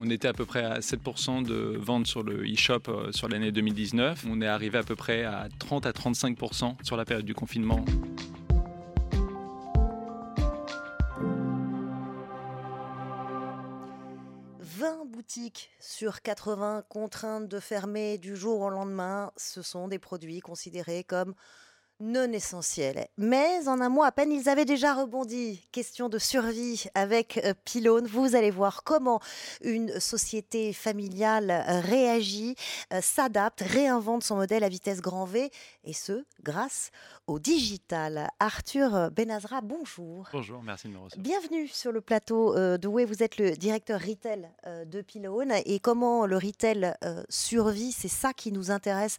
On était à peu près à 7% de ventes sur le e-shop euh, sur l'année 2019. On est arrivé à peu près à 30 à 35% sur la période du confinement. boutiques sur 80 contraintes de fermer du jour au lendemain, ce sont des produits considérés comme non essentiel. Mais en un mois à peine, ils avaient déjà rebondi. Question de survie avec euh, Pylone. Vous allez voir comment une société familiale euh, réagit, euh, s'adapte, réinvente son modèle à vitesse grand V, et ce, grâce au digital. Arthur Benazra, bonjour. Bonjour, merci de me recevoir. Bienvenue sur le plateau de Way. Vous êtes le directeur retail de Pylone. Et comment le retail survit, c'est ça qui nous intéresse.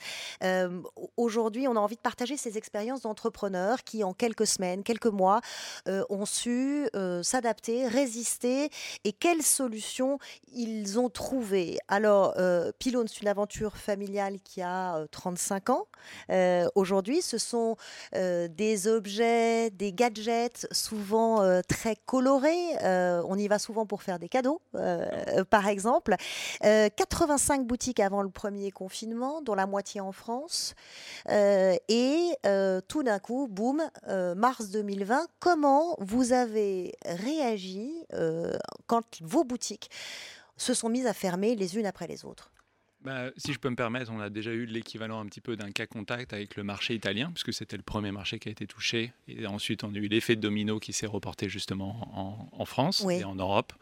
Aujourd'hui, on a envie de partager ces expériences expérience d'entrepreneurs qui, en quelques semaines, quelques mois, euh, ont su euh, s'adapter, résister et quelles solutions ils ont trouvées. Alors, euh, Pylone, c'est une aventure familiale qui a 35 ans. Aujourd'hui, ce sont des objets, des gadgets souvent très colorés. on y va souvent pour faire des cadeaux, par exemple. 85 boutiques avant le premier confinement, dont la moitié en France. et euh, tout d'un coup, boum, euh, mars 2020, comment vous avez réagi euh, quand vos boutiques se sont mises à fermer les unes après les autres? Bah, si je peux me permettre, on a déjà eu l'équivalent un petit peu d'un cas contact avec le marché italien, puisque c'était le premier marché qui a été touché. Et ensuite, on a eu l'effet de domino qui s'est reporté justement en, France et en Europe.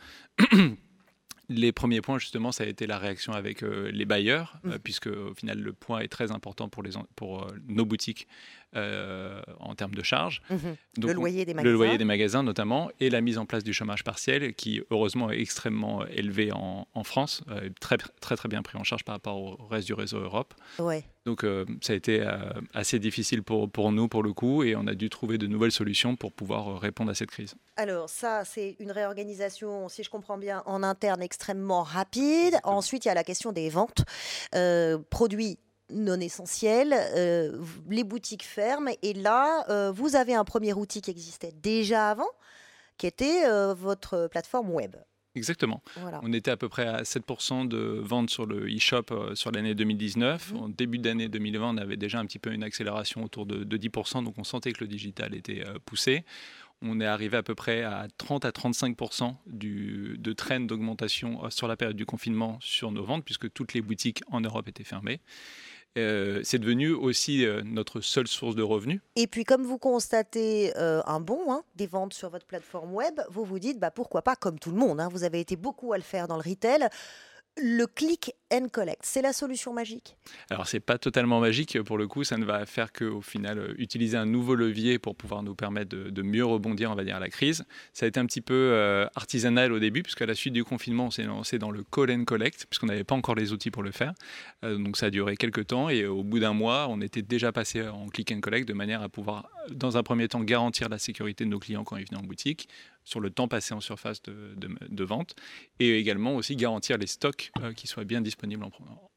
Les premiers points, justement, ça a été la réaction avec les bailleurs, mmh. puisque au final, le point est très important pour, les, pour nos boutiques euh, en termes de charges. Mhm. le loyer des magasins. Le loyer des magasins notamment, et la mise en place du chômage partiel, qui heureusement est extrêmement élevé en, France, euh, très, très très bien pris en charge par rapport au reste du réseau Europe. Ouais. Donc euh, ça a été assez difficile pour, pour nous pour le coup, et on a dû trouver de nouvelles solutions pour pouvoir répondre à cette crise. Alors ça, c'est une réorganisation, si je comprends bien, en interne extrêmement rapide. Ensuite, il y a la question des ventes. produits non essentiel, euh, les boutiques ferment et là, euh, vous avez un premier outil qui existait déjà avant, qui était euh, votre plateforme web. Exactement. On était à peu près à 7% de ventes sur le e-shop sur l'année 2019. Mmh. En début d'année 2020, on avait déjà un petit peu une accélération autour de, 10%, donc on sentait que le digital était poussé. On est arrivé à peu près à 30 à 35% du, de train d'augmentation sur la période du confinement sur nos ventes, puisque toutes les boutiques en Europe étaient fermées. Euh, c'est devenu aussi euh, notre seule source de revenus. Et puis, comme vous constatez euh, un bon hein, des ventes sur votre plateforme web, vous vous dites bah, pourquoi pas, comme tout le monde, hein, vous avez été beaucoup à le faire dans le retail, le click and collect, c'est la solution magique Alors c'est pas totalement magique pour le coup, ça ne va faire qu'au final euh, utiliser un nouveau levier pour pouvoir nous permettre de, mieux rebondir, on va dire, à la crise. Ça a été un petit peu euh, artisanal au début, puisqu'à la suite du confinement, on s'est lancé dans le call and collect, puisqu'on n'avait pas encore les outils pour le faire. Euh, donc ça a duré quelques temps et au bout d'un mois, on était déjà passé en click and collect de manière à pouvoir, dans un premier temps, garantir la sécurité de nos clients quand ils venaient en boutique, sur le temps passé en surface de, vente et également aussi garantir les stocks euh, qui soient bien disponibles en,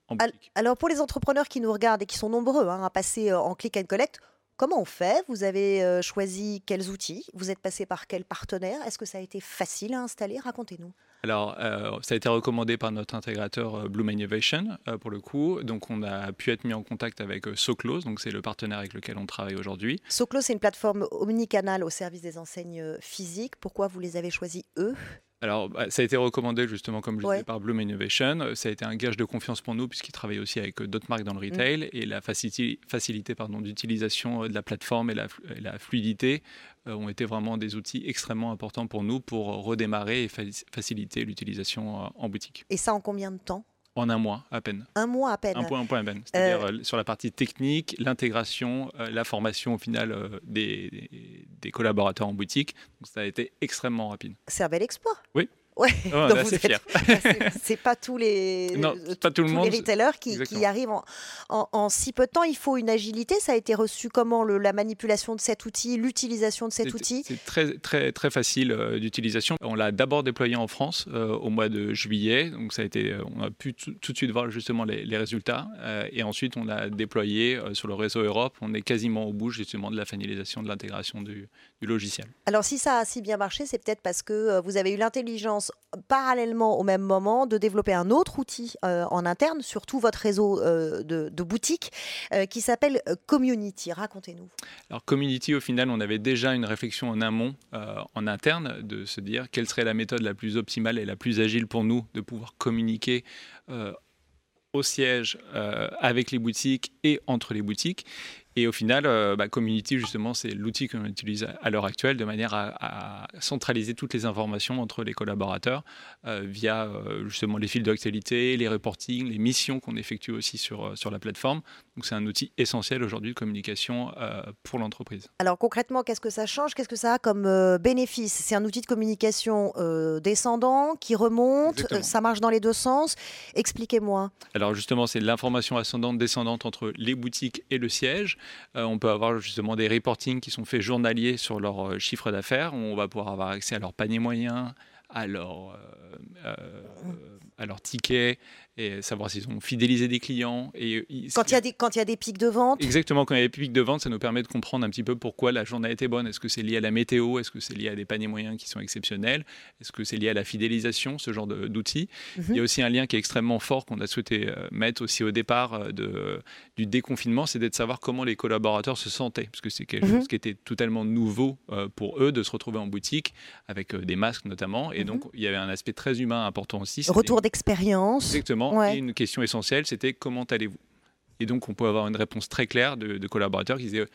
en, boutique. Alors pour les entrepreneurs qui nous regardent et qui sont nombreux hein, à passer euh, en click and collect, Comment on fait? Vous avez euh, choisi quels outils? Vous êtes passé par quels partenaires Est-ce que ça a été facile à installer? Racontez-nous. Alors, euh, ça a été recommandé par notre intégrateur euh, Bloom Innovation pour le coup. Donc, on a pu être mis en contact avec Soclose, donc c'est le partenaire avec lequel on travaille aujourd'hui. Soclose, c'est une plateforme omnicanal au service des enseignes physiques. Pourquoi vous les avez choisis eux? Alors, bah, ça a été recommandé justement, comme je disais, par Bloom Innovation. Ça a été un gage de confiance pour nous, puisqu'ils travaillent aussi avec euh, d'autres marques dans le mm. retail. Et la facilité, facilité d'utilisation euh, de la plateforme et la, la fluidité euh, ont été vraiment des outils extrêmement importants pour nous pour redémarrer et faciliter l'utilisation en boutique. Et ça en combien de temps? En un mois à peine. Un mois à peine. Un point, un point à peine. C'est-à-dire euh, sur la partie technique, l'intégration, la formation au final des, des, collaborateurs en boutique. Donc ça a été extrêmement rapide. C'est un bel exploit. Oui. Ouais. Oh, c'est pas tous les, non, pas tout le monde. les retailers qui, qui arrivent en, en, si peu de temps. Il faut une agilité. Ça a été reçu comment le, la manipulation de cet outil, l'utilisation de cet outil? C'est très, très, très facile euh, d'utilisation. On l'a d'abord déployé en France euh, au mois de juillet. Donc ça a été, euh, on a pu tout de suite voir justement les, les résultats. et ensuite, on l'a déployé sur le réseau Europe. On est quasiment au bout justement de la finalisation de l'intégration du, du logiciel. Alors si ça a si bien marché, c'est peut-être parce que vous avez eu l'intelligence parallèlement au même moment de développer un autre outil en interne, surtout votre réseau de, boutiques, qui s'appelle Community. Racontez-nous. Alors Community, au final, on avait déjà une réflexion en amont, en interne, de se dire quelle serait la méthode la plus optimale et la plus agile pour nous de pouvoir communiquer au siège avec les boutiques et entre les boutiques. Et au final, euh, bah, Community, justement, c'est l'outil qu'on utilise à l'heure actuelle de manière à, centraliser toutes les informations entre les collaborateurs euh, via euh, justement les fils d'actualité, les reportings, les missions qu'on effectue aussi sur, sur la plateforme. Donc c'est un outil essentiel aujourd'hui de communication pour l'entreprise. Alors concrètement, qu'est-ce que ça change? Qu'est-ce que ça a comme bénéfice? C'est un outil de communication descendant qui remonte, ça marche dans les deux sens? Expliquez-moi. Alors justement, c'est l'information ascendante, descendante entre les boutiques et le siège. Euh, on peut avoir justement des reportings qui sont faits journaliers sur leur euh, chiffre d'affaires. On va pouvoir avoir accès à leur panier moyen, à leur, euh, à leur ticket, et savoir s'ils ont fidélisé des clients. Et, quand, il y a des, quand il y a des pics de vente? Exactement, quand il y a des pics de vente, ça nous permet de comprendre un petit peu pourquoi la journée a été bonne. Est-ce que c'est lié à la météo? Est-ce que c'est lié à des paniers moyens qui sont exceptionnels? Est-ce que c'est lié à la fidélisation, ce genre d'outils? Mhm. Il y a aussi un lien qui est extrêmement fort qu'on a souhaité euh, mettre aussi au départ euh, de, du déconfinement, c'est de savoir comment les collaborateurs se sentaient, parce que c'est quelque mhm. chose qui était totalement nouveau euh, pour eux de se retrouver en boutique avec des masques notamment. Et mhm. donc, il y avait un aspect très humain important aussi. Retour d'expérience. Exactement et une question essentielle, c'était comment allez-vous? Et donc, on peut avoir une réponse très claire de, collaborateurs qui disaient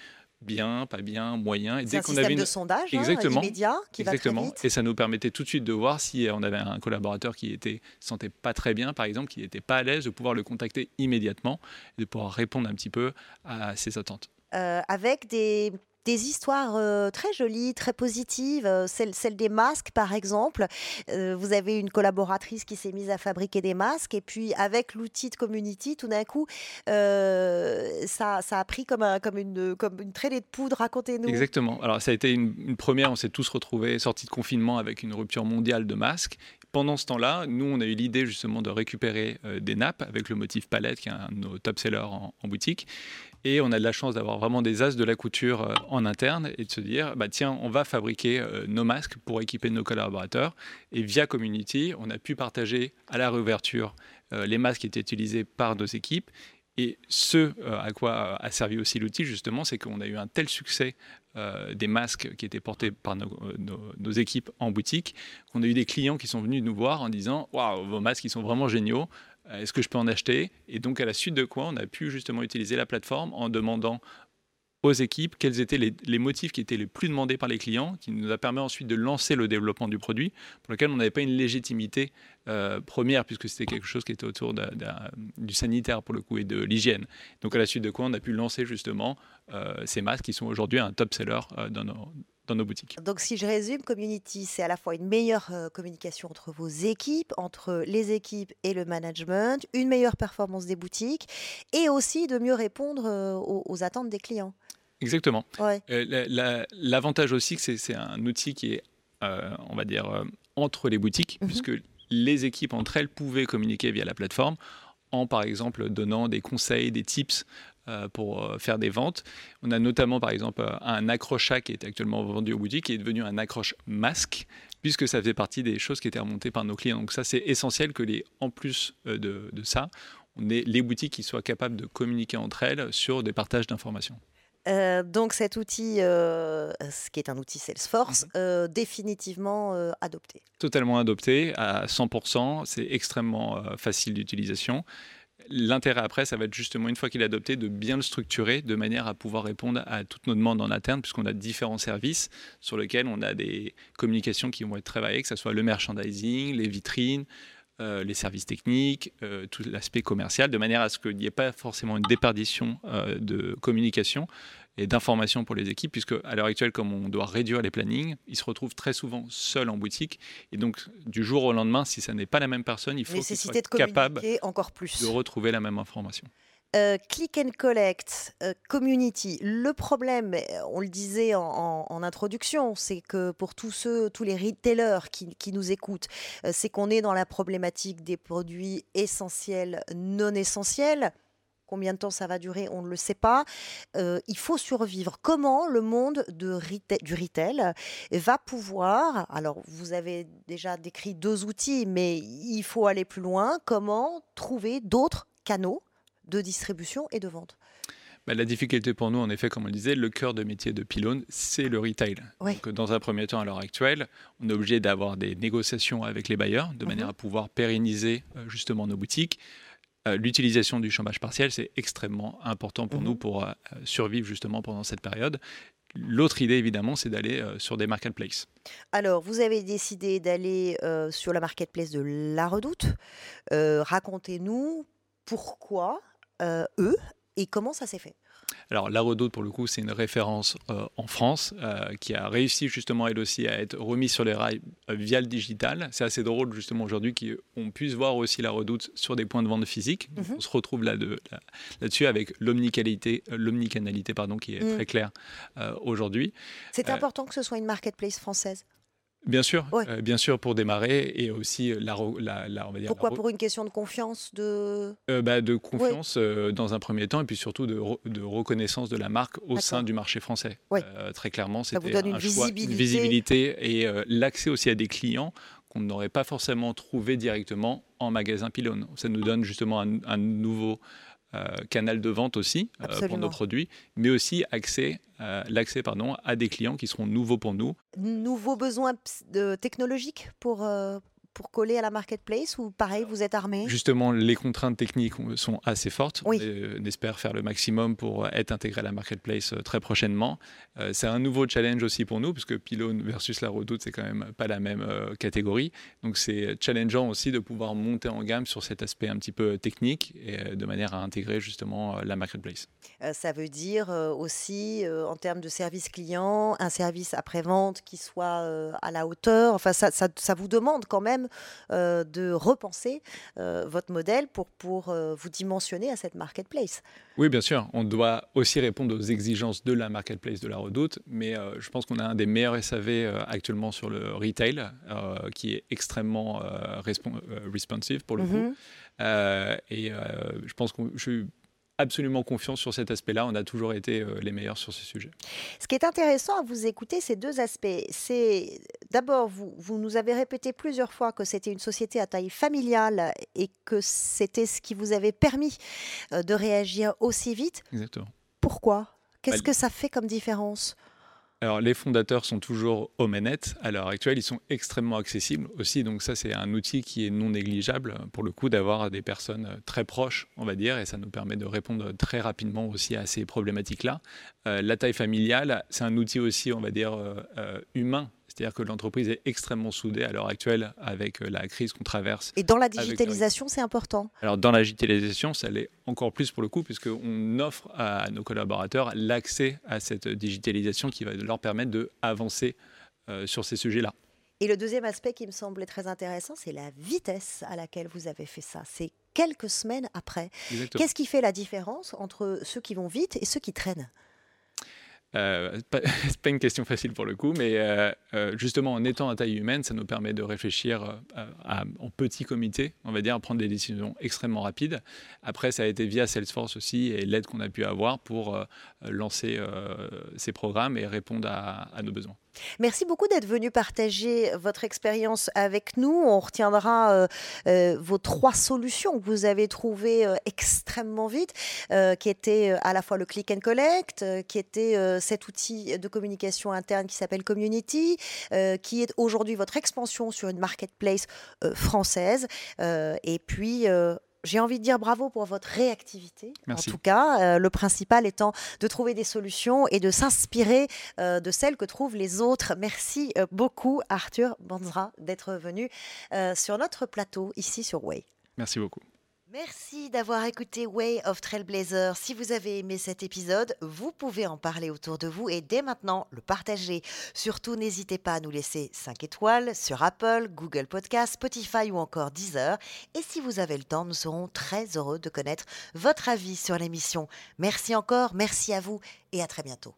bien, pas bien, moyen. Et dès qu'on avait une... de sondage hein, Exactement. immédiat qui Exactement. Va très vite. Et ça nous permettait tout de suite de voir si on avait un collaborateur qui était sentait pas très bien, par exemple, qui n'était pas à l'aise, de pouvoir le contacter immédiatement et de pouvoir répondre un petit peu à ses attentes. Euh, avec des des histoires euh, très jolies, très positives, euh, celle, des masques par exemple. Euh, vous avez une collaboratrice qui s'est mise à fabriquer des masques et puis avec l'outil de Community, tout d'un coup, ça, a pris comme, un, comme, une, traînée de poudre. Racontez-nous. Exactement. Alors ça a été une première, on s'est tous retrouvés sortis de confinement avec une rupture mondiale de masques pendant ce temps-là, nous, on a eu l'idée justement de récupérer des nappes avec le motif palette, qui est un de nos top-sellers en, en, boutique. Et on a de la chance d'avoir vraiment des as de la couture euh, en interne et de se dire, bah, tiens, on va fabriquer euh, nos masques pour équiper nos collaborateurs. Et via Community, on a pu partager à la réouverture euh, les masques qui étaient utilisés par nos équipes. Et ce à quoi a servi aussi l'outil, justement, c'est qu'on a eu un tel succès des masques qui étaient portés par nos, nos équipes en boutique qu'on a eu des clients qui sont venus nous voir en disant Waouh, vos masques, ils sont vraiment géniaux. Euh, est-ce que je peux en acheter? Et donc, à la suite de quoi, on a pu justement utiliser la plateforme en demandant aux équipes quels étaient les, motifs qui étaient les plus demandés par les clients, qui nous a permis ensuite de lancer le développement du produit, pour lequel on n'avait pas une légitimité euh, première, puisque c'était quelque chose qui était autour du sanitaire pour le coup et de l'hygiène. Donc à la suite de quoi, on a pu lancer justement euh, ces masques qui sont aujourd'hui un top seller dans nos, dans nos boutiques. Donc si je résume, Community, c'est à la fois une meilleure euh, communication entre vos équipes, entre les équipes et le management, une meilleure performance des boutiques et aussi de mieux répondre euh, aux, attentes des clients. Exactement. Euh, l'avantage aussi, c'est c'est un outil qui est, on va dire, entre les boutiques, mhm. puisque les équipes entre elles pouvaient communiquer via la plateforme en, par exemple, donnant des conseils, des tips pour euh, faire des ventes. On a notamment par exemple euh, un accroche qui est actuellement vendu au boutique qui est devenu un accroche masque puisque ça fait partie des choses qui étaient remontées par nos clients. Donc ça c'est essentiel que les, en plus de, de, ça, on ait les boutiques qui soient capables de communiquer entre elles sur des partages d'informations. donc cet outil, ce qui est un outil Salesforce, mhm. définitivement adopté. Totalement adopté à 100%, c'est extrêmement facile d'utilisation. L'intérêt après, ça va être justement, une fois qu'il est adopté, de bien le structurer de manière à pouvoir répondre à toutes nos demandes en interne, puisqu'on a différents services sur lesquels on a des communications qui vont être travaillées, que ce soit le merchandising, les vitrines, euh, les services techniques, euh, tout l'aspect commercial, de manière à ce qu'il n'y ait pas forcément une déperdition euh, de communication, et d'information pour les équipes, puisque à l'heure actuelle, comme on doit réduire les plannings, ils se retrouvent très souvent seuls en boutique. Et donc, du jour au lendemain, si ça n'est pas la même personne, il faut qu'ils soient capables encore plus. de retrouver la même information. Euh, click and collect, euh, community. Le problème, on le disait en, introduction, c'est que pour tous ceux, tous les retailers qui, qui nous écoutent, euh, c'est qu'on est dans la problématique des produits essentiels, non essentiels combien de temps ça va durer, on ne le sait pas. Euh, il faut survivre. Comment le monde de du retail va pouvoir, alors vous avez déjà décrit deux outils, mais il faut aller plus loin, comment trouver d'autres canaux de distribution et de vente? Bah, la difficulté pour nous, en effet, comme on le disait, le cœur de métier de Pylone, c'est le retail. Donc, dans un premier temps, à l'heure actuelle, on est obligé d'avoir des négociations avec les bailleurs de manière mhm. à pouvoir pérenniser euh, justement nos boutiques. Euh, l'utilisation du chômage partiel, c'est extrêmement important pour mhm. nous pour euh, survivre justement pendant cette période. L'autre idée, évidemment, c'est d'aller sur des marketplaces. Alors, vous avez décidé d'aller sur la marketplace de La Redoute. Racontez-nous pourquoi eux et comment ça s'est fait alors la Redoute, pour le coup, c'est une référence euh, en France euh, qui a réussi justement elle aussi à être remise sur les rails euh, via le digital. C'est assez drôle justement aujourd'hui qu'on puisse voir aussi la Redoute sur des points de vente physiques. Mhm. On se retrouve là là-dessus avec l'omnicanalité, l'omnicanalité pardon, qui est mm. très claire aujourd'hui. C'est important que ce soit une marketplace française. Bien sûr, euh, bien sûr pour démarrer et aussi la, la, on va dire Pourquoi Pour une question de confiance de euh, bah, De confiance euh, dans un premier temps et puis surtout de, de reconnaissance de la marque au sein du marché français. très clairement, c'était un choix, une visibilité. et l'accès aussi à des clients qu'on n'aurait pas forcément trouvé directement en magasin Pylone. Ça nous donne justement un nouveau euh, canal de vente aussi euh, pour nos produits, mais aussi accès, euh, l'accès pardon, à des clients qui seront nouveaux pour nous. Nouveaux besoins technologiques pour, pour coller à la marketplace ou pareil, vous êtes armé? Justement, les contraintes techniques sont assez fortes. On espère faire le maximum pour être intégré à la marketplace euh, très prochainement. Euh, c'est un nouveau challenge aussi pour nous, puisque Pylone versus la Redoute, c'est quand même pas la même euh, catégorie. Donc c'est challengeant aussi de pouvoir monter en gamme sur cet aspect un petit peu technique et de manière à intégrer justement la marketplace. ça veut dire aussi, en termes de service client, un service après-vente qui soit à la hauteur? Enfin, ça, ça vous demande quand même euh, de repenser euh, votre modèle pour, pour euh, vous dimensionner à cette marketplace. Oui, bien sûr. On doit aussi répondre aux exigences de la marketplace de la Redoute, mais je pense qu'on a un des meilleurs SAV actuellement sur le retail, qui est extrêmement responsive pour le coup. Mm-hmm. et je pense que je suis absolument confiance sur cet aspect-là. On a toujours été les meilleurs sur ce sujet. Ce qui est intéressant à vous écouter, c'est deux aspects. C'est d'abord, vous, vous nous avez répété plusieurs fois que c'était une société à taille familiale et que c'était ce qui vous avait permis euh, de réagir aussi vite. Exactement. Pourquoi? Qu'est-ce bah, que ça fait comme différence? Alors, les fondateurs sont toujours aux manettes. À l'heure actuelle, ils sont extrêmement accessibles aussi. Donc, ça, c'est un outil qui est non négligeable pour le coup d'avoir des personnes très proches, on va dire, et ça nous permet de répondre très rapidement aussi à ces problématiques-là. Euh, la taille familiale, c'est un outil aussi, on va dire, euh, euh, humain c'est-à-dire que l'entreprise est extrêmement soudée à l'heure actuelle avec euh, la crise qu'on traverse. Et dans la digitalisation, c'est important Alors dans la digitalisation, ça l'est encore plus pour le coup, puisqu'on offre à nos collaborateurs l'accès à cette digitalisation qui va leur permettre d'avancer euh, sur ces sujets-là. Et le deuxième aspect qui me semblait très intéressant, c'est la vitesse à laquelle vous avez fait ça. C'est quelques semaines après. Qu'est-ce qui fait la différence entre ceux qui vont vite et ceux qui traînent? Euh, c'est pas une question facile pour le coup, mais euh, euh, justement en étant à taille humaine, ça nous permet de réfléchir en petit comité, on va dire, à prendre des décisions extrêmement rapides. Après, ça a été via Salesforce aussi et l'aide qu'on a pu avoir pour lancer ces programmes et répondre à nos besoins. Merci beaucoup d'être venu partager votre expérience avec nous. On retiendra euh, euh, vos trois solutions que vous avez trouvées euh, extrêmement vite, qui étaient à la fois le click and collect, qui était cet outil de communication interne qui s'appelle Community, qui est aujourd'hui votre expansion sur une marketplace française, et puis j'ai envie de dire bravo pour votre réactivité. En tout cas, euh, le principal étant de trouver des solutions et de s'inspirer euh, de celles que trouvent les autres. Merci euh, beaucoup, Arthur Banzra, d'être venu sur notre plateau ici sur Way. Merci beaucoup. Merci d'avoir écouté Way of Trailblazer. Si vous avez aimé cet épisode, vous pouvez en parler autour de vous et dès maintenant le partager. Surtout, n'hésitez pas à nous laisser 5 étoiles sur Apple, Google Podcast, Spotify ou encore Deezer. Et si vous avez le temps, nous serons très heureux de connaître votre avis sur l'émission. Merci encore, merci à vous et à très bientôt.